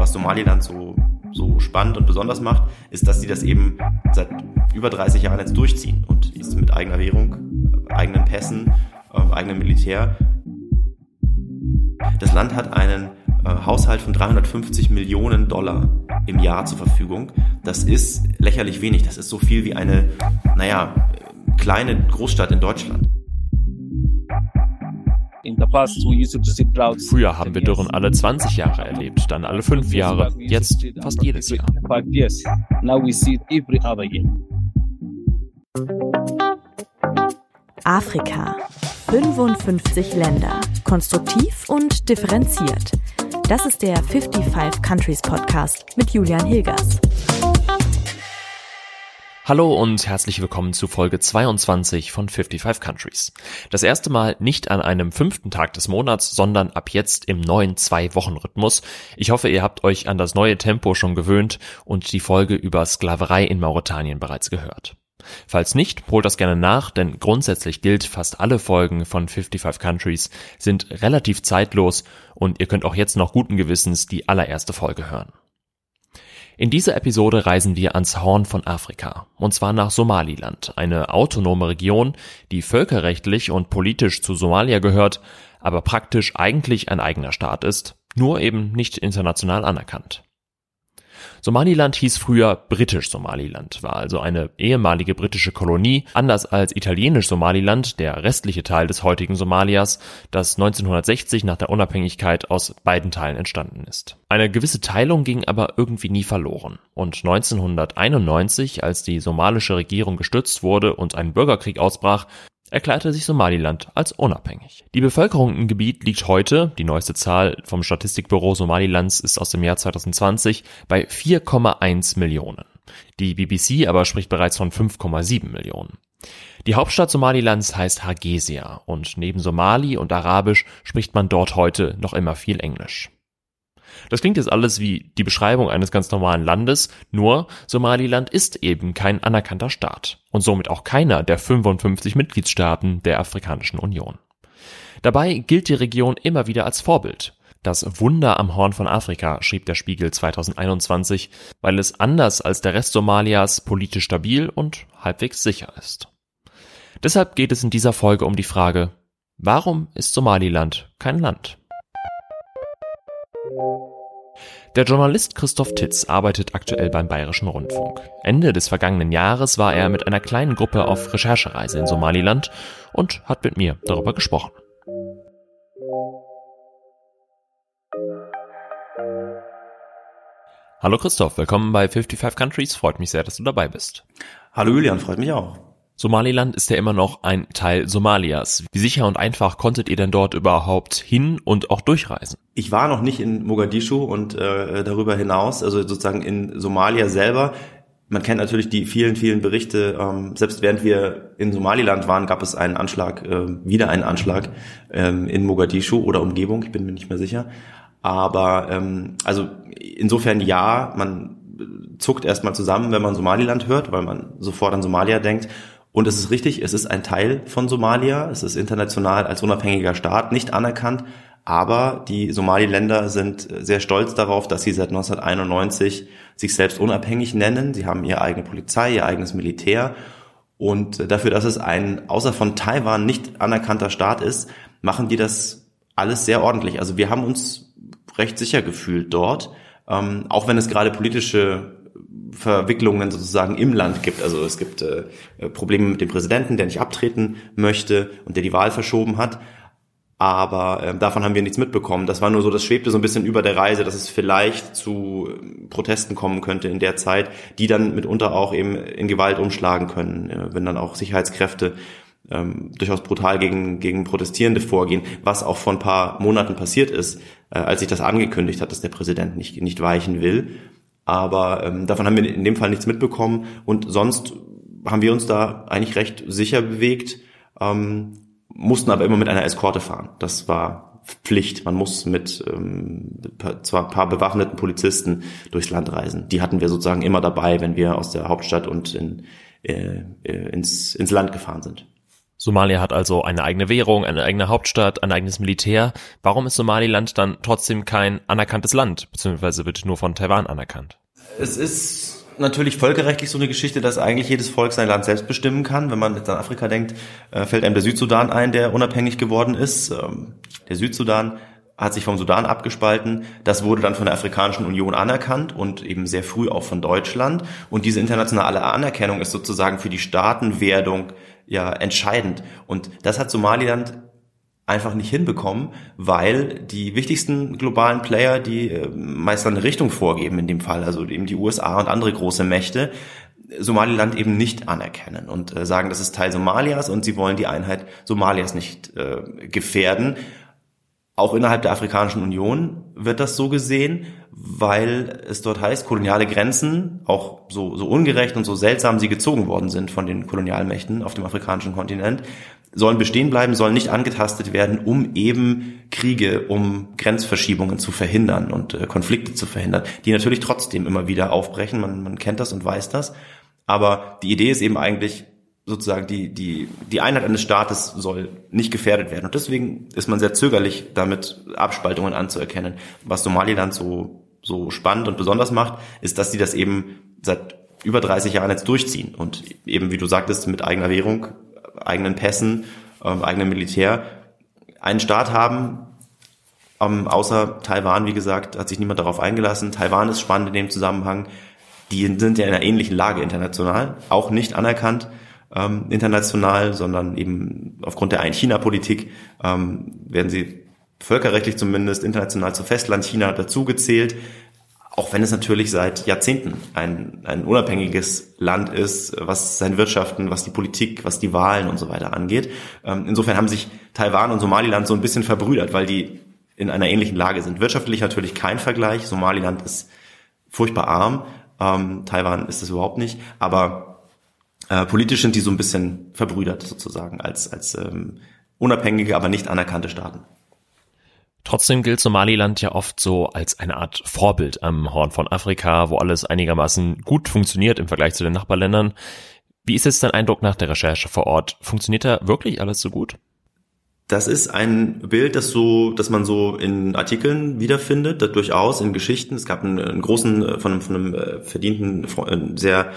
was Somaliland so, so spannend und besonders macht, ist, dass sie das eben seit über 30 Jahren jetzt durchziehen und ist mit eigener Währung, eigenen Pässen, äh, eigenem Militär. Das Land hat einen äh, Haushalt von 350 Millionen Dollar im Jahr zur Verfügung. Das ist lächerlich wenig. Das ist so viel wie eine, naja, kleine Großstadt in Deutschland. Früher haben wir Dürren alle 20 Jahre erlebt, dann alle 5 Jahre, jetzt fast jedes Jahr. Afrika. 55 Länder. Konstruktiv und differenziert. Das ist der 55 Countries Podcast mit Julian Hilgers. Hallo und herzlich willkommen zu Folge 22 von 55 Countries. Das erste Mal nicht an einem fünften Tag des Monats, sondern ab jetzt im neuen Zwei-Wochen-Rhythmus. Ich hoffe, ihr habt euch an das neue Tempo schon gewöhnt und die Folge über Sklaverei in Mauretanien bereits gehört. Falls nicht, holt das gerne nach, denn grundsätzlich gilt, fast alle Folgen von 55 Countries sind relativ zeitlos und ihr könnt auch jetzt noch guten Gewissens die allererste Folge hören. In dieser Episode reisen wir ans Horn von Afrika, und zwar nach Somaliland, eine autonome Region, die völkerrechtlich und politisch zu Somalia gehört, aber praktisch eigentlich ein eigener Staat ist, nur eben nicht international anerkannt. Somaliland hieß früher Britisch-Somaliland, war also eine ehemalige britische Kolonie, anders als Italienisch-Somaliland, der restliche Teil des heutigen Somalias, das 1960 nach der Unabhängigkeit aus beiden Teilen entstanden ist. Eine gewisse Teilung ging aber irgendwie nie verloren. Und 1991, als die somalische Regierung gestützt wurde und ein Bürgerkrieg ausbrach, erklärte sich Somaliland als unabhängig. Die Bevölkerung im Gebiet liegt heute, die neueste Zahl vom Statistikbüro Somalilands ist aus dem Jahr 2020, bei 4,1 Millionen. Die BBC aber spricht bereits von 5,7 Millionen. Die Hauptstadt Somalilands heißt Hargeisa und neben Somali und Arabisch spricht man dort heute noch immer viel Englisch. Das klingt jetzt alles wie die Beschreibung eines ganz normalen Landes, nur Somaliland ist eben kein anerkannter Staat und somit auch keiner der 55 Mitgliedstaaten der Afrikanischen Union. Dabei gilt die Region immer wieder als Vorbild. Das Wunder am Horn von Afrika, schrieb der Spiegel 2021, weil es anders als der Rest Somalias politisch stabil und halbwegs sicher ist. Deshalb geht es in dieser Folge um die Frage, warum ist Somaliland kein Land? Der Journalist Christoph Titz arbeitet aktuell beim Bayerischen Rundfunk. Ende des vergangenen Jahres war er mit einer kleinen Gruppe auf Recherchereise in Somaliland und hat mit mir darüber gesprochen. Hallo Christoph, willkommen bei 55 Countries. Freut mich sehr, dass du dabei bist. Hallo Julian, freut mich auch. Somaliland ist ja immer noch ein Teil Somalias. Wie sicher und einfach konntet ihr denn dort überhaupt hin und auch durchreisen? Ich war noch nicht in Mogadischu und äh, darüber hinaus, also sozusagen in Somalia selber. Man kennt natürlich die vielen, vielen Berichte. Ähm, selbst während wir in Somaliland waren, gab es einen Anschlag, äh, wieder einen Anschlag ähm, in Mogadischu oder Umgebung. Ich bin mir nicht mehr sicher. Aber ähm, also insofern ja, man zuckt erstmal zusammen, wenn man Somaliland hört, weil man sofort an Somalia denkt. Und es ist richtig, es ist ein Teil von Somalia. Es ist international als unabhängiger Staat nicht anerkannt. Aber die Somaliländer sind sehr stolz darauf, dass sie seit 1991 sich selbst unabhängig nennen. Sie haben ihre eigene Polizei, ihr eigenes Militär. Und dafür, dass es ein außer von Taiwan nicht anerkannter Staat ist, machen die das alles sehr ordentlich. Also wir haben uns recht sicher gefühlt dort, ähm, auch wenn es gerade politische Verwicklungen sozusagen im Land gibt. Also es gibt äh, Probleme mit dem Präsidenten, der nicht abtreten möchte und der die Wahl verschoben hat. Aber äh, davon haben wir nichts mitbekommen. Das war nur so, das schwebte so ein bisschen über der Reise, dass es vielleicht zu äh, Protesten kommen könnte in der Zeit, die dann mitunter auch eben in Gewalt umschlagen können, äh, wenn dann auch Sicherheitskräfte ähm, durchaus brutal gegen, gegen Protestierende vorgehen, was auch vor ein paar Monaten passiert ist, äh, als sich das angekündigt hat, dass der Präsident nicht, nicht weichen will. Aber ähm, davon haben wir in dem Fall nichts mitbekommen. Und sonst haben wir uns da eigentlich recht sicher bewegt, ähm, mussten aber immer mit einer Eskorte fahren. Das war Pflicht. Man muss mit ähm, zwar ein paar bewaffneten Polizisten durchs Land reisen. Die hatten wir sozusagen immer dabei, wenn wir aus der Hauptstadt und in, äh, äh ins, ins Land gefahren sind. Somalia hat also eine eigene Währung, eine eigene Hauptstadt, ein eigenes Militär. Warum ist Somaliland dann trotzdem kein anerkanntes Land, beziehungsweise wird nur von Taiwan anerkannt? Es ist natürlich völkerrechtlich so eine Geschichte, dass eigentlich jedes Volk sein Land selbst bestimmen kann. Wenn man jetzt an Afrika denkt, äh, fällt einem der Südsudan ein, der unabhängig geworden ist. Ähm, der Südsudan hat sich vom Sudan abgespalten. Das wurde dann von der Afrikanischen Union anerkannt und eben sehr früh auch von Deutschland. Und diese internationale Anerkennung ist sozusagen für die Staatenwerdung ja entscheidend. Und das hat Somaliland einfach nicht hinbekommen, weil die wichtigsten globalen Player, die äh, meist eine Richtung vorgeben in dem Fall, also eben die USA und andere große Mächte, Somaliland eben nicht anerkennen und äh, sagen, das ist Teil Somalias und sie wollen die Einheit Somalias nicht äh, gefährden. Auch innerhalb der Afrikanischen Union wird das so gesehen, weil es dort heißt, koloniale Grenzen, auch so, so ungerecht und so seltsam sie gezogen worden sind von den Kolonialmächten auf dem afrikanischen Kontinent, sollen bestehen bleiben, sollen nicht angetastet werden, um eben Kriege, um Grenzverschiebungen zu verhindern und äh, Konflikte zu verhindern, die natürlich trotzdem immer wieder aufbrechen. Man, man kennt das und weiß das. Aber die Idee ist eben eigentlich, sozusagen die, die, die Einheit eines Staates soll nicht gefährdet werden. Und deswegen ist man sehr zögerlich, damit Abspaltungen anzuerkennen. Was Somaliland so, so spannend und besonders macht, ist, dass sie das eben seit über 30 Jahren jetzt durchziehen und eben, wie du sagtest, mit eigener Währung, eigenen Pässen, ähm, eigenem Militär einen Staat haben, ähm, außer Taiwan, wie gesagt, hat sich niemand darauf eingelassen. Taiwan ist spannend in dem Zusammenhang. Die sind ja in einer ähnlichen Lage international, auch nicht anerkannt ähm, international, sondern eben aufgrund der Ein-China-Politik ähm, werden sie völkerrechtlich zumindest international zu Festland China dazugezählt, auch wenn es natürlich seit Jahrzehnten ein, ein unabhängiges Land ist, was seine Wirtschaften, was die Politik, was die Wahlen und so weiter angeht. Ähm, insofern haben sich Taiwan und Somaliland so ein bisschen verbrüdert, weil die in einer ähnlichen Lage sind. Wirtschaftlich natürlich kein Vergleich. Somaliland ist furchtbar arm, ähm, Taiwan ist es überhaupt nicht, aber äh, politisch sind die so ein bisschen verbrüdert sozusagen als, als ähm, unabhängige, aber nicht anerkannte Staaten. Trotzdem gilt Somaliland ja oft so als eine Art Vorbild am Horn von Afrika, wo alles einigermaßen gut funktioniert im Vergleich zu den Nachbarländern. Wie ist jetzt dein Eindruck nach der Recherche vor Ort? Funktioniert da wirklich alles so gut? Das ist ein Bild, das so, dass man so in Artikeln wiederfindet, durchaus in Geschichten. Es gab einen, einen großen, äh, von, von einem äh, verdienten, äh, sehr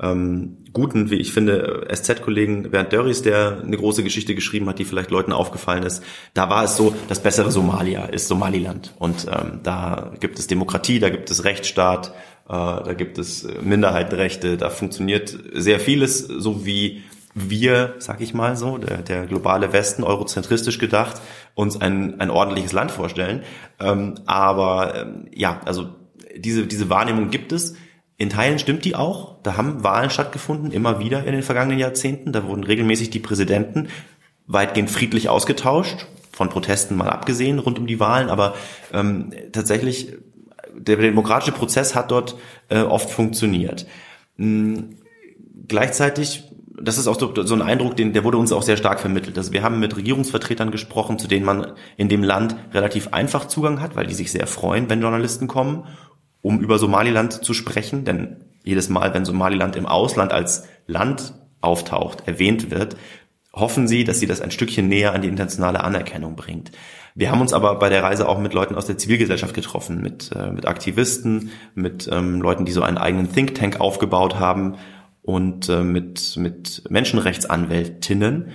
ähm, guten, wie ich finde, SZ-Kollegen Bernd Dörries, der eine große Geschichte geschrieben hat, die vielleicht Leuten aufgefallen ist. Da war es so, das bessere Somalia ist Somaliland. Und ähm, da gibt es Demokratie, da gibt es Rechtsstaat, äh, da gibt es Minderheitenrechte, da funktioniert sehr vieles, so wie wir, sag ich mal so, der, der globale Westen, eurozentristisch gedacht, uns ein, ein ordentliches Land vorstellen. Ähm, aber ähm, ja, also diese, diese Wahrnehmung gibt es. In Teilen stimmt die auch. Da haben Wahlen stattgefunden, immer wieder in den vergangenen Jahrzehnten. Da wurden regelmäßig die Präsidenten weitgehend friedlich ausgetauscht, von Protesten mal abgesehen rund um die Wahlen. Aber ähm, tatsächlich, der demokratische Prozess hat dort äh, oft funktioniert. Mhm. Gleichzeitig das ist auch so, ein Eindruck, den, der wurde uns auch sehr stark vermittelt. Also wir haben mit Regierungsvertretern gesprochen, zu denen man in dem Land relativ einfach Zugang hat, weil die sich sehr freuen, wenn Journalisten kommen um über Somaliland zu sprechen, denn jedes Mal, wenn Somaliland im Ausland als Land auftaucht, erwähnt wird, hoffen sie, dass sie das ein Stückchen näher an die internationale Anerkennung bringt. Wir haben uns aber bei der Reise auch mit Leuten aus der Zivilgesellschaft getroffen, mit, äh, mit Aktivisten, mit ähm, Leuten, die so einen eigenen Think Tank aufgebaut haben und äh, mit, mit Menschenrechtsanwältinnen.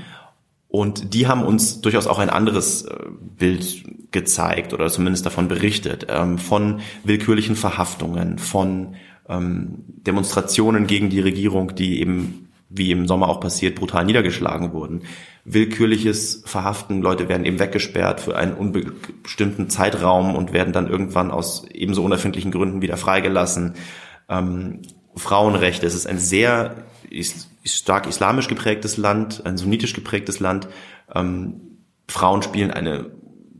Und die haben uns durchaus auch ein anderes äh, Bild gezeigt oder zumindest davon berichtet, ähm, von willkürlichen Verhaftungen, von ähm, Demonstrationen gegen die Regierung, die eben, wie im Sommer auch passiert, brutal niedergeschlagen wurden. Willkürliches Verhaften, Leute werden eben weggesperrt für einen unbestimmten Zeitraum und werden dann irgendwann aus ebenso unerfindlichen Gründen wieder freigelassen. Ähm, Frauenrechte, es ist ein sehr stark islamisch geprägtes Land, ein sunnitisch geprägtes Land. Ähm, Frauen spielen eine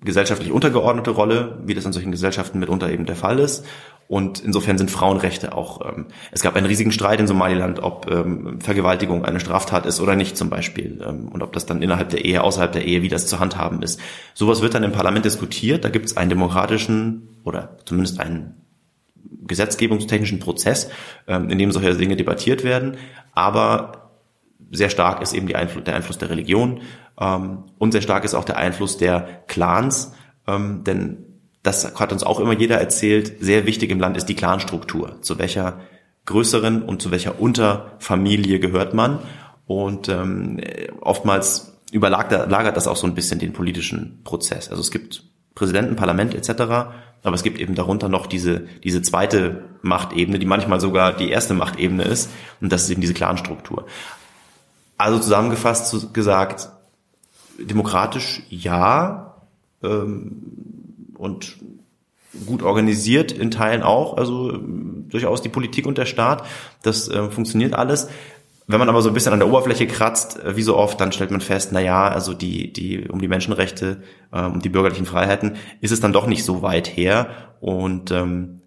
gesellschaftlich untergeordnete Rolle, wie das in solchen Gesellschaften mitunter eben der Fall ist. Und insofern sind Frauenrechte auch, ähm, es gab einen riesigen Streit in Somaliland, ob ähm, Vergewaltigung eine Straftat ist oder nicht zum Beispiel. Ähm, und ob das dann innerhalb der Ehe, außerhalb der Ehe, wie das zu handhaben ist. Sowas wird dann im Parlament diskutiert. Da gibt es einen demokratischen oder zumindest einen gesetzgebungstechnischen Prozess, ähm, in dem solche Dinge debattiert werden. Aber sehr stark ist eben Einfluss, der Einfluss der Religion ähm, und sehr stark ist auch der Einfluss der Clans, ähm, denn das hat uns auch immer jeder erzählt, sehr wichtig im Land ist die Clanstruktur. Zu welcher größeren und zu welcher Unterfamilie gehört man? Und oftmals überlagert das auch so ein bisschen den politischen Prozess. Also es gibt Präsidenten, Parlament etc., aber es gibt eben darunter noch diese, diese zweite Machtebene, die manchmal sogar die erste Machtebene ist, und das ist eben diese Clanstruktur. Also zusammengefasst gesagt, demokratisch ja, ähm, und gut organisiert in Teilen auch, also durchaus die Politik und der Staat, das äh, funktioniert alles. Wenn man aber so ein bisschen an der Oberfläche kratzt, äh, wie so oft, dann stellt man fest, na ja, also die, die, um die Menschenrechte, äh, um die bürgerlichen Freiheiten ist es dann doch nicht so weit her. Und ähm,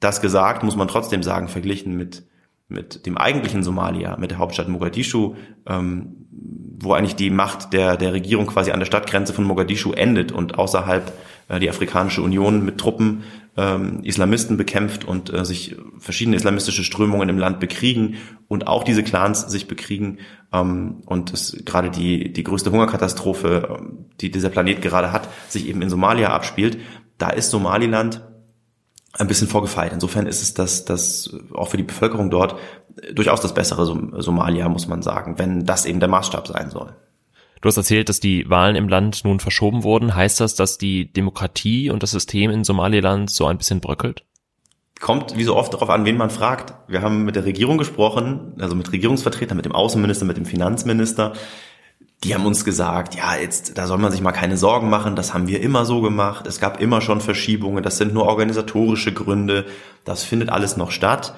das gesagt, muss man trotzdem sagen, verglichen mit, mit dem eigentlichen Somalia, mit der Hauptstadt Mogadischu, ähm, wo eigentlich die Macht der, der Regierung quasi an der Stadtgrenze von Mogadischu endet und außerhalb äh, die Afrikanische Union mit Truppen ähm, Islamisten bekämpft und äh, sich verschiedene islamistische Strömungen im Land bekriegen und auch diese Clans sich bekriegen ähm, und es gerade die die größte Hungerkatastrophe, ähm, die dieser Planet gerade hat, sich eben in Somalia abspielt. Da ist Somaliland ein bisschen vorgefeilt. Insofern ist es das, das auch für die Bevölkerung dort durchaus das bessere Somalia, muss man sagen, wenn das eben der Maßstab sein soll. Du hast erzählt, dass die Wahlen im Land nun verschoben wurden. Heißt das, dass die Demokratie und das System in Somaliland so ein bisschen bröckelt? Kommt wie so oft darauf an, wen man fragt. Wir haben mit der Regierung gesprochen, also mit Regierungsvertretern, mit dem Außenminister, mit dem Finanzminister. Die haben uns gesagt, ja, jetzt, da soll man sich mal keine Sorgen machen, das haben wir immer so gemacht, es gab immer schon Verschiebungen, das sind nur organisatorische Gründe, das findet alles noch statt.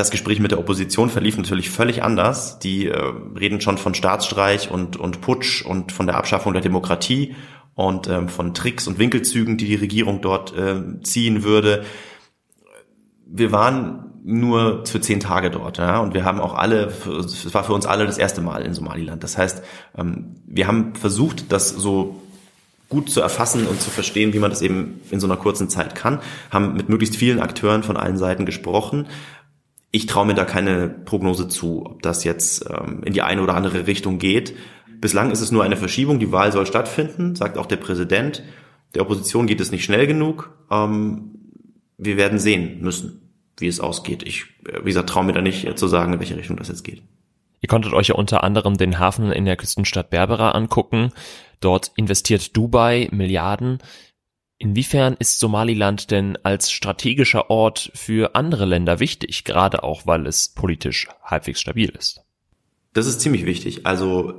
Das Gespräch mit der Opposition verlief natürlich völlig anders. Die äh, reden schon von Staatsstreich und, und Putsch und von der Abschaffung der Demokratie und ähm, von Tricks und Winkelzügen, die die Regierung dort äh, ziehen würde. Wir waren nur für zehn Tage dort, ja, und wir haben auch alle, es war für uns alle das erste Mal in Somaliland. Das heißt, ähm, wir haben versucht, das so gut zu erfassen und zu verstehen, wie man das eben in so einer kurzen Zeit kann, haben mit möglichst vielen Akteuren von allen Seiten gesprochen, ich traue mir da keine Prognose zu, ob das jetzt ähm, in die eine oder andere Richtung geht. Bislang ist es nur eine Verschiebung. Die Wahl soll stattfinden, sagt auch der Präsident. Der Opposition geht es nicht schnell genug. Ähm, wir werden sehen müssen, wie es ausgeht. Ich, äh, wie gesagt, traue mir da nicht äh, zu sagen, in welche Richtung das jetzt geht. Ihr konntet euch ja unter anderem den Hafen in der Küstenstadt Berbera angucken. Dort investiert Dubai Milliarden. Inwiefern ist Somaliland denn als strategischer Ort für andere Länder wichtig, gerade auch weil es politisch halbwegs stabil ist? Das ist ziemlich wichtig. Also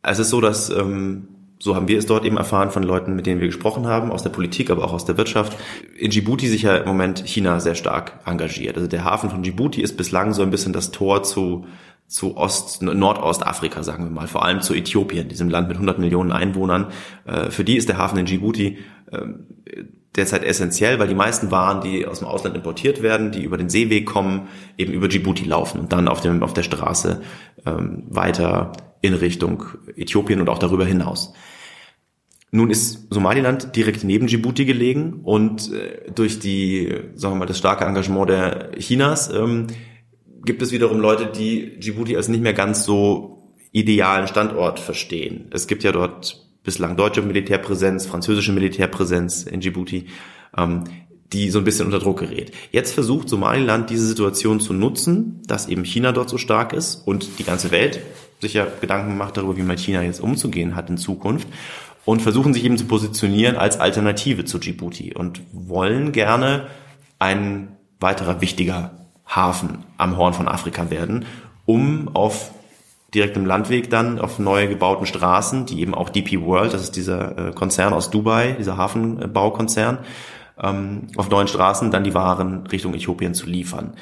es ist so, dass ähm, so haben wir es dort eben erfahren von Leuten, mit denen wir gesprochen haben, aus der Politik, aber auch aus der Wirtschaft. In Djibouti sich ja im Moment China sehr stark engagiert. Also der Hafen von Djibouti ist bislang so ein bisschen das Tor zu zu Ost, Nordostafrika, sagen wir mal, vor allem zu Äthiopien, diesem Land mit 100 Millionen Einwohnern. Äh, für die ist der Hafen in Djibouti derzeit essentiell, weil die meisten Waren, die aus dem Ausland importiert werden, die über den Seeweg kommen, eben über Djibouti laufen und dann auf, dem, auf der Straße ähm, weiter in Richtung Äthiopien und auch darüber hinaus. Nun ist Somaliland direkt neben Djibouti gelegen und äh, durch die, sagen wir mal, das starke Engagement der Chinas ähm, gibt es wiederum Leute, die Djibouti als nicht mehr ganz so idealen Standort verstehen. Es gibt ja dort bislang deutsche Militärpräsenz, französische Militärpräsenz in Djibouti, ähm, die so ein bisschen unter Druck gerät. Jetzt versucht Somaliland diese Situation zu nutzen, dass eben China dort so stark ist und die ganze Welt sich ja Gedanken macht darüber, wie man China jetzt umzugehen hat in Zukunft und versuchen sich eben zu positionieren als Alternative zu Djibouti und wollen gerne ein weiterer wichtiger Hafen am Horn von Afrika werden, um auf direktem Landweg dann auf neu gebauten Straßen, die eben auch DP World, das ist dieser äh, Konzern aus Dubai, dieser Hafenbaukonzern, ähm, auf neuen Straßen dann die Waren Richtung Äthiopien zu liefern.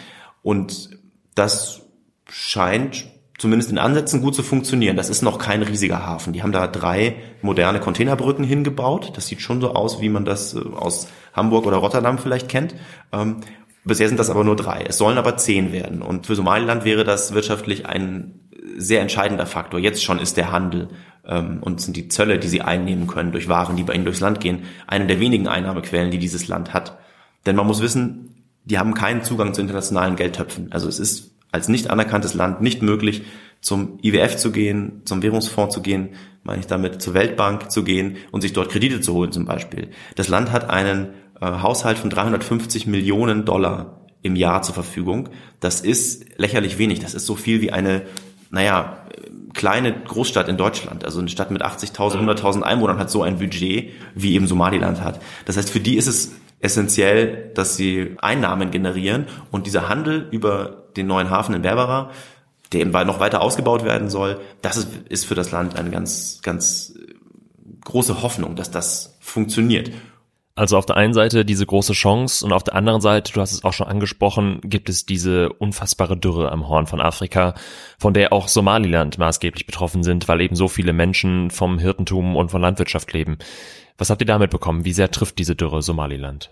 Und das scheint zumindest in Ansätzen gut zu funktionieren. Das ist noch kein riesiger Hafen. Die haben da drei moderne Containerbrücken hingebaut. Das sieht schon so aus, wie man das äh, aus Hamburg oder Rotterdam vielleicht kennt. Ähm, Bisher sind das aber nur drei. Es sollen aber zehn werden. Und für Somaliland wäre das wirtschaftlich ein sehr entscheidender Faktor. Jetzt schon ist der Handel ähm, und sind die Zölle, die sie einnehmen können durch Waren, die bei ihnen durchs Land gehen, eine der wenigen Einnahmequellen, die dieses Land hat. Denn man muss wissen, die haben keinen Zugang zu internationalen Geldtöpfen. Also es ist als nicht anerkanntes Land nicht möglich, zum IWF zu gehen, zum Währungsfonds zu gehen, meine ich damit, zur Weltbank zu gehen und sich dort Kredite zu holen zum Beispiel. Das Land hat einen äh, Haushalt von 350 Millionen Dollar im Jahr zur Verfügung. Das ist lächerlich wenig. Das ist so viel wie eine, naja, kleine Großstadt in Deutschland. Also eine Stadt mit 80.000, 100.000 Einwohnern hat so ein Budget, wie eben Somaliland hat. Das heißt, für die ist es essentiell, dass sie Einnahmen generieren und dieser Handel über den neuen Hafen in Berbera, der eben noch weiter ausgebaut werden soll, das ist, ist für das Land eine ganz, ganz große Hoffnung, dass das funktioniert. Also auf der einen Seite diese große Chance und auf der anderen Seite, du hast es auch schon angesprochen, gibt es diese unfassbare Dürre am Horn von Afrika, von der auch Somaliland maßgeblich betroffen sind, weil eben so viele Menschen vom Hirtentum und von Landwirtschaft leben. Was habt ihr damit bekommen? Wie sehr trifft diese Dürre Somaliland?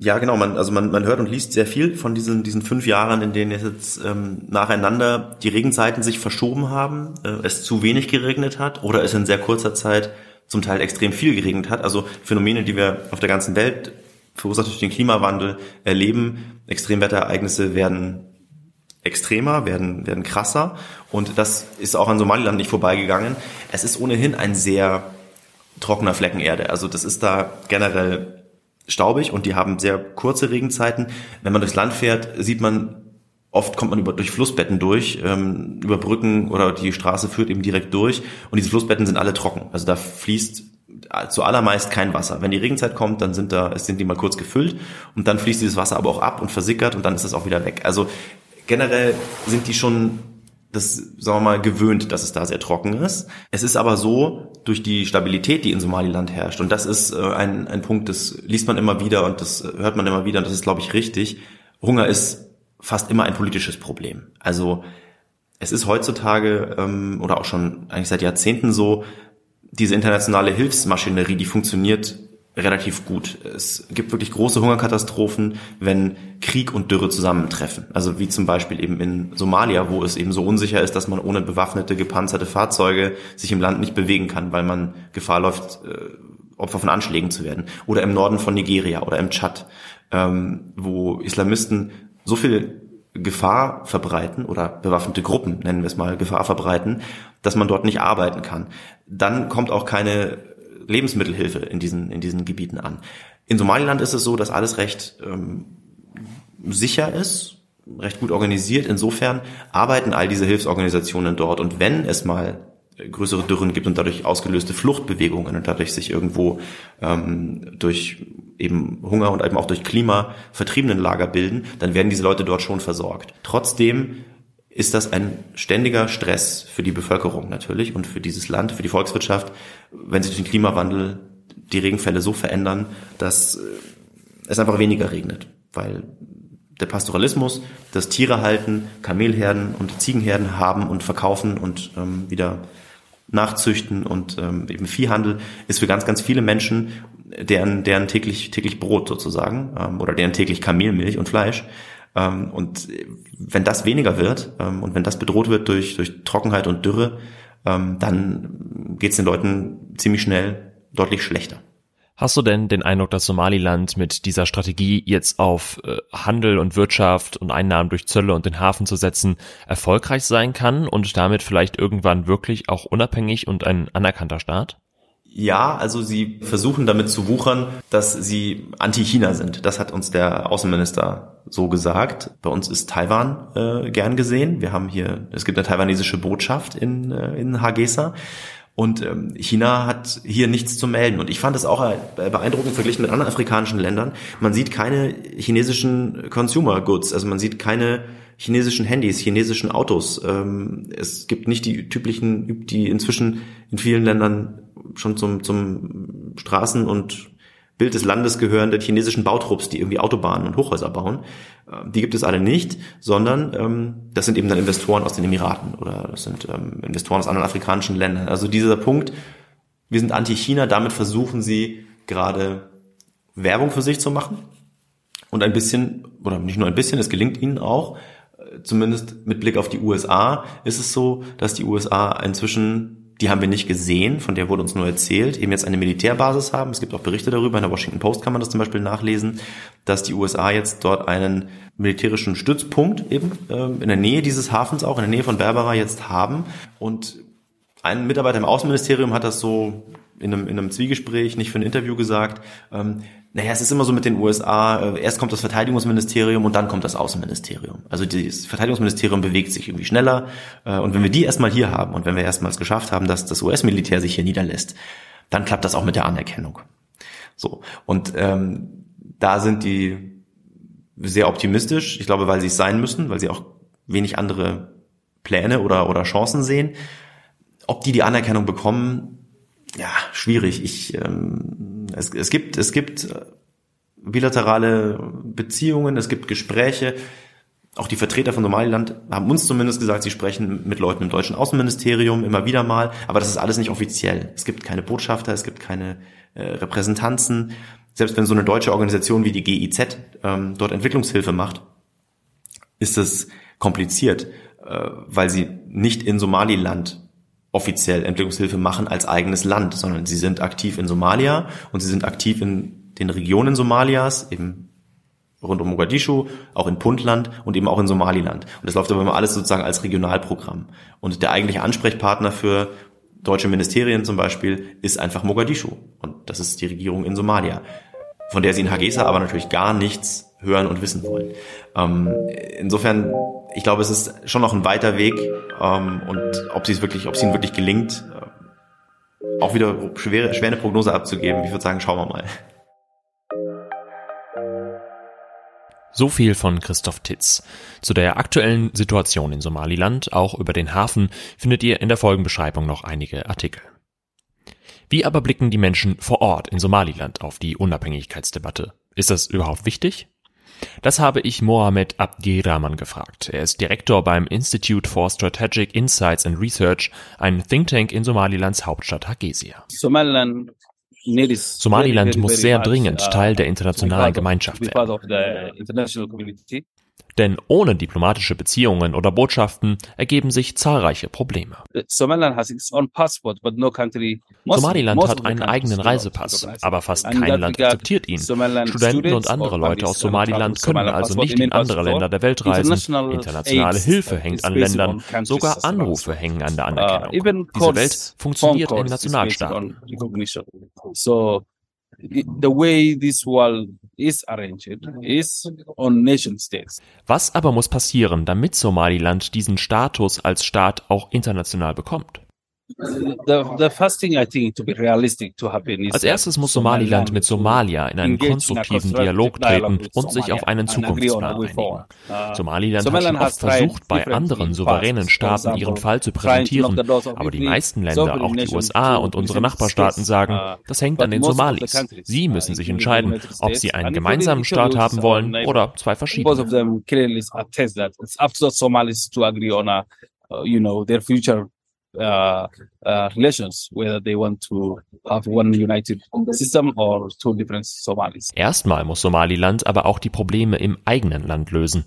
Ja, genau. Man, also man, man hört und liest sehr viel von diesen, diesen fünf Jahren, in denen jetzt ähm, nacheinander die Regenzeiten sich verschoben haben, äh, es zu wenig geregnet hat oder es in sehr kurzer Zeit zum Teil extrem viel geregnet hat. Also Phänomene, die wir auf der ganzen Welt verursacht durch den Klimawandel erleben. Extremwetterereignisse werden extremer, werden, werden krasser. Und das ist auch an Somaliland nicht vorbeigegangen. Es ist ohnehin ein sehr trockener Flecken Erde. Also das ist da generell staubig und die haben sehr kurze Regenzeiten. Wenn man durchs Land fährt, sieht man Oft kommt man über, durch Flussbetten durch, ähm, über Brücken oder die Straße führt eben direkt durch und diese Flussbetten sind alle trocken. Also da fließt zuallermeist kein Wasser. Wenn die Regenzeit kommt, dann sind da, sind die mal kurz gefüllt und dann fließt dieses Wasser aber auch ab und versickert und dann ist es auch wieder weg. Also generell sind die schon das, sagen wir mal, gewöhnt, dass es da sehr trocken ist. Es ist aber so, durch die Stabilität, die in Somaliland herrscht, und das ist äh, ein, ein Punkt, das liest man immer wieder und das hört man immer wieder und das ist, glaube ich, richtig. Hunger ist fast immer ein politisches Problem. Also es ist heutzutage ähm, oder auch schon eigentlich seit Jahrzehnten so, diese internationale Hilfsmaschinerie, die funktioniert relativ gut. Es gibt wirklich große Hungerkatastrophen, wenn Krieg und Dürre zusammentreffen. Also wie zum Beispiel eben in Somalia, wo es eben so unsicher ist, dass man ohne bewaffnete, gepanzerte Fahrzeuge sich im Land nicht bewegen kann, weil man Gefahr läuft, äh, Opfer von Anschlägen zu werden. Oder im Norden von Nigeria oder im Tschad, ähm, wo Islamisten so viel Gefahr verbreiten oder bewaffnete Gruppen, nennen wir es mal, Gefahr verbreiten, dass man dort nicht arbeiten kann. Dann kommt auch keine Lebensmittelhilfe in diesen, in diesen Gebieten an. In Somaliland ist es so, dass alles recht ähm, sicher ist, recht gut organisiert. Insofern arbeiten all diese Hilfsorganisationen dort. Und wenn es mal größere Dürren gibt und dadurch ausgelöste Fluchtbewegungen und dadurch sich irgendwo ähm, durch eben Hunger und eben auch durch Klima vertriebenen Lager bilden, dann werden diese Leute dort schon versorgt. Trotzdem ist das ein ständiger Stress für die Bevölkerung natürlich und für dieses Land, für die Volkswirtschaft, wenn sich durch den Klimawandel die Regenfälle so verändern, dass äh, es einfach weniger regnet, weil der Pastoralismus, das Tiere halten, Kamelherden und Ziegenherden haben und verkaufen und ähm, wieder nachzüchten und ähm, eben Viehhandel ist für ganz, ganz viele Menschen deren, deren täglich, täglich Brot sozusagen ähm, oder deren täglich Kamelmilch und Fleisch. Ähm, und wenn das weniger wird ähm, und wenn das bedroht wird durch, durch Trockenheit und Dürre, ähm, dann geht es den Leuten ziemlich schnell deutlich schlechter. Hast du denn den Eindruck, dass Somaliland mit dieser Strategie jetzt auf äh, Handel und Wirtschaft und Einnahmen durch Zölle und den Hafen zu setzen erfolgreich sein kann und damit vielleicht irgendwann wirklich auch unabhängig und ein anerkannter Staat? Ja, also sie versuchen damit zu wuchern, dass sie anti-China sind. Das hat uns der Außenminister so gesagt. Bei uns ist Taiwan äh, gern gesehen. Wir haben hier, es gibt eine taiwanesische Botschaft in, äh, in Hargeisa. Und ähm, China hat hier nichts zu melden. Und ich fand es auch äh, beeindruckend verglichen mit anderen afrikanischen Ländern. Man sieht keine chinesischen Consumer Goods, also man sieht keine chinesischen Handys, chinesischen Autos. Ähm, es gibt nicht die typischen, die inzwischen in vielen Ländern schon zum, zum Straßen- und Bild des Landes gehörenden chinesischen Bautrupps, die irgendwie Autobahnen und Hochhäuser bauen. Ähm, die gibt es alle nicht, sondern ähm, das sind eben dann Investoren aus den Emiraten oder das sind ähm, Investoren aus anderen afrikanischen Ländern. Also dieser Punkt, wir sind anti-China, damit versuchen sie gerade Werbung für sich zu machen und ein bisschen, oder nicht nur ein bisschen, es gelingt ihnen auch, äh, zumindest mit Blick auf die USA ist es so, dass die USA inzwischen die haben wir nicht gesehen, von der wurde uns nur erzählt, eben jetzt eine Militärbasis haben. Es gibt auch Berichte darüber, in der Washington Post kann man das zum Beispiel nachlesen, dass die USA jetzt dort einen militärischen Stützpunkt eben äh, in der Nähe dieses Hafens auch, in der Nähe von Berbera jetzt haben. Und ein Mitarbeiter im Außenministerium hat das so in einem, in einem Zwiegespräch, nicht für ein Interview gesagt, ähm, naja, es ist immer so mit den USA, äh, erst kommt das Verteidigungsministerium und dann kommt das Außenministerium. Also das Verteidigungsministerium bewegt sich irgendwie schneller äh, und wenn wir die erstmal hier haben und wenn wir erstmals geschafft haben, dass das US-Militär sich hier niederlässt, dann klappt das auch mit der Anerkennung. So, und ähm, da sind die sehr optimistisch, ich glaube, weil sie es sein müssen, weil sie auch wenig andere Pläne oder, oder Chancen sehen. Ob die die Anerkennung bekommen, ja, schwierig. Ich, ähm, es, es gibt, es gibt äh, bilaterale Beziehungen, es gibt Gespräche. Auch die Vertreter von Somaliland haben uns zumindest gesagt, sie sprechen mit Leuten im deutschen Außenministerium immer wieder mal, aber das ist alles nicht offiziell. Es gibt keine Botschafter, es gibt keine äh, Repräsentanzen. Selbst wenn so eine deutsche Organisation wie die GIZ ähm, dort Entwicklungshilfe macht, ist es kompliziert, äh, weil sie nicht in Somaliland offiziell Entwicklungshilfe machen als eigenes Land, sondern sie sind aktiv in Somalia und sie sind aktiv in den Regionen Somalias, eben rund um Mogadischu, auch in Puntland und eben auch in Somaliland. Und das läuft aber immer alles sozusagen als Regionalprogramm. Und der eigentliche Ansprechpartner für deutsche Ministerien zum Beispiel ist einfach Mogadischu. Und das ist die Regierung in Somalia, von der sie in Hargeisa aber natürlich gar nichts hören und wissen wollen. Ähm, insofern, ich glaube, es ist schon noch ein weiter Weg ähm, und ob sie es wirklich, ob es ihnen wirklich gelingt, äh, auch wieder schwere, schwer eine Prognose abzugeben. Ich würde sagen, schauen wir mal. So viel von Christoph Titz. Zu der aktuellen Situation in Somaliland, auch über den Hafen, findet ihr in der Folgenbeschreibung noch einige Artikel. Wie aber blicken die Menschen vor Ort in Somaliland auf die Unabhängigkeitsdebatte? Ist das überhaupt wichtig? Das habe ich Mohamed Abdirahman gefragt. Er ist Direktor beim Institute for Strategic Insights and Research, ein Think Tank in Somalilands Hauptstadt Hargeisa. Somaliland muss sehr dringend uh, Teil der internationalen Gemeinschaft werden. Denn ohne diplomatische Beziehungen oder Botschaften ergeben sich zahlreiche Probleme. Somaliland hat einen eigenen Reisepass, aber fast kein Land akzeptiert ihn. Studenten und andere Leute aus Somaliland können also nicht in andere Länder der Welt reisen. Internationale Hilfe hängt an Ländern, sogar Anrufe hängen an der uh, Anerkennung. Diese Welt funktioniert in Nationalstaaten. the way this world is arranged is on nation states. Was aber muss passieren, damit Somaliland diesen Status als Staat auch international bekommt? Als erstes muss Somaliland mit Somalia in einen konstruktiven Dialog treten und sich auf einen Zukunftsplan einigen. Uh, Somaliland hat schon oft versucht, bei anderen souveränen Staaten ihren Fall zu präsentieren, aber die meisten Länder, auch die USA und unsere Nachbarstaaten sagen, uh, das hängt an den Somalis. Sie müssen sich entscheiden, ob sie einen gemeinsamen Staat haben wollen oder zwei verschiedene. Uh, you know, their future uh, uh, relations, whether they want to have one united system or two different Somalis. Erstmal muss Somaliland aber auch die Probleme im eigenen Land lösen.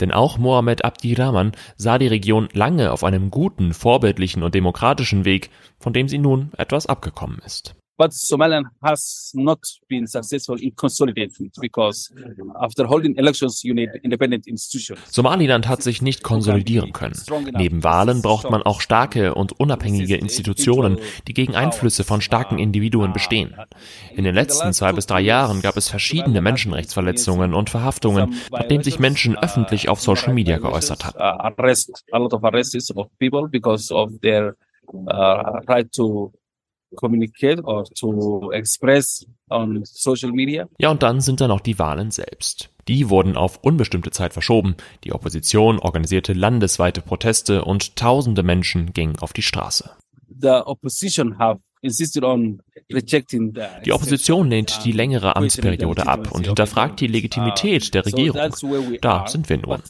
Denn auch Mohammed Abdirahman sah die Region lange auf einem guten, vorbildlichen und demokratischen Weg, von dem sie nun etwas abgekommen ist. But Somaliland has not been successful in consolidating because after holding elections you need independent institutions. Somaliland hat sich nicht konsolidieren können. Neben Wahlen braucht man auch starke und unabhängige Institutionen, die gegen Einflüsse von starken Individuen bestehen. In den letzten zwei bis drei Jahren gab es verschiedene Menschenrechtsverletzungen und Verhaftungen, nachdem sich Menschen öffentlich auf Social Media geäußert hatten. Arrest, a lot of arrests of people because of their uh, right to communicate or to express on social media. Ja, und dann sind da noch die Wahlen selbst. Die wurden auf unbestimmte Zeit verschoben. Die Opposition organisierte landesweite Proteste und tausende Menschen gingen auf die Straße. The opposition have die Opposition lehnt die längere Amtsperiode ab und hinterfragt die Legitimität der Regierung. Da sind wir nun.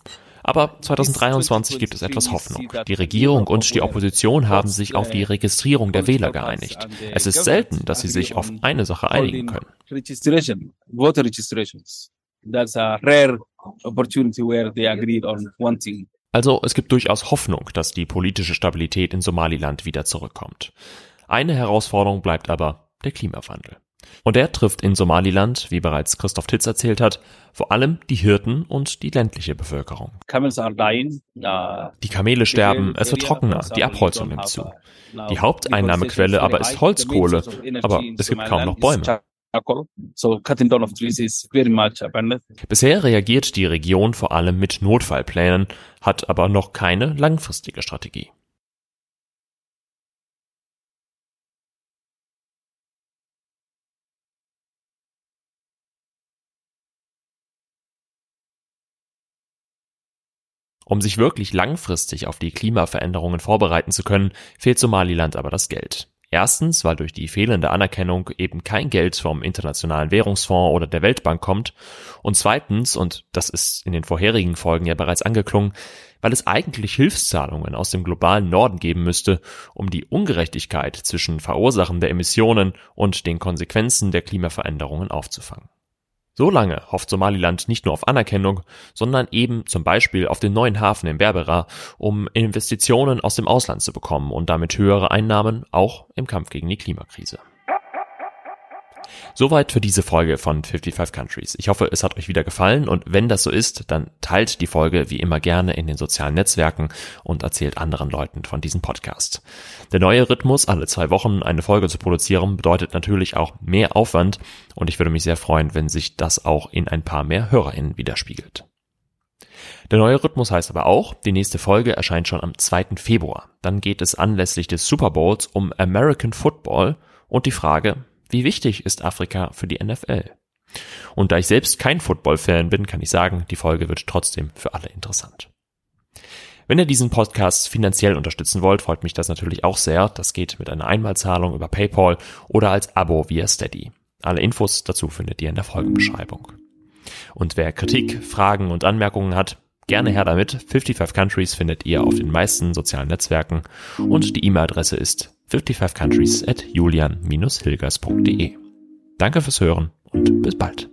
Aber 2023 gibt es etwas Hoffnung. Die Regierung und die Opposition haben sich auf die Registrierung der Wähler geeinigt. Es ist selten, dass sie sich auf eine Sache einigen können. That's a rare opportunity where they agreed on one thing. Also es gibt durchaus Hoffnung, dass die politische Stabilität in Somaliland wieder zurückkommt. Eine Herausforderung bleibt aber der Klimawandel. Und der trifft in Somaliland, wie bereits Christoph Titz erzählt hat, vor allem die Hirten und die ländliche Bevölkerung. Die Kamele sterben, es wird trockener, die Abholzung nimmt zu. Die Haupteinnahmequelle aber ist Holzkohle, aber es gibt kaum noch Bäume. Bisher reagiert die Region vor allem mit Notfallplänen, hat aber noch keine langfristige Strategie. Um sich wirklich langfristig auf die Klimaveränderungen vorbereiten zu können, fehlt Somaliland aber das Geld. Erstens, weil durch die fehlende Anerkennung eben kein Geld vom Internationalen Währungsfonds oder der Weltbank kommt. Und zweitens, und das ist in den vorherigen Folgen ja bereits angeklungen, weil es eigentlich Hilfszahlungen aus dem globalen Norden geben müsste, um die Ungerechtigkeit zwischen Verursachen der Emissionen und den Konsequenzen der Klimaveränderungen aufzufangen. So lange hofft Somaliland nicht nur auf Anerkennung, sondern eben zum Beispiel auf den neuen Hafen in Berbera, um Investitionen aus dem Ausland zu bekommen und damit höhere Einnahmen auch im Kampf gegen die Klimakrise. Soweit für diese Folge von 55 Countries. Ich hoffe, es hat euch wieder gefallen und wenn das so ist, dann teilt die Folge wie immer gerne in den sozialen Netzwerken und erzählt anderen Leuten von diesem Podcast. Der neue Rhythmus, alle zwei Wochen eine Folge zu produzieren, bedeutet natürlich auch mehr Aufwand und ich würde mich sehr freuen, wenn sich das auch in ein paar mehr HörerInnen widerspiegelt. Der neue Rhythmus heißt aber auch, die nächste Folge erscheint schon am 2. Februar. Dann geht es anlässlich des Super Bowls um American Football und die Frage, wie wichtig ist Afrika für die NFL? Und da ich selbst kein Football-Fan bin, kann ich sagen, die Folge wird trotzdem für alle interessant. Wenn ihr diesen Podcast finanziell unterstützen wollt, freut mich das natürlich auch sehr. Das geht mit einer Einmalzahlung über PayPal oder als Abo via Steady. Alle Infos dazu findet ihr in der Folgenbeschreibung. Und wer Kritik, Fragen und Anmerkungen hat, gerne her damit. 55 Countries findet ihr auf den meisten sozialen Netzwerken und die E-Mail-Adresse ist 55countries at julian-hilgers.de. Danke fürs Hören und bis bald.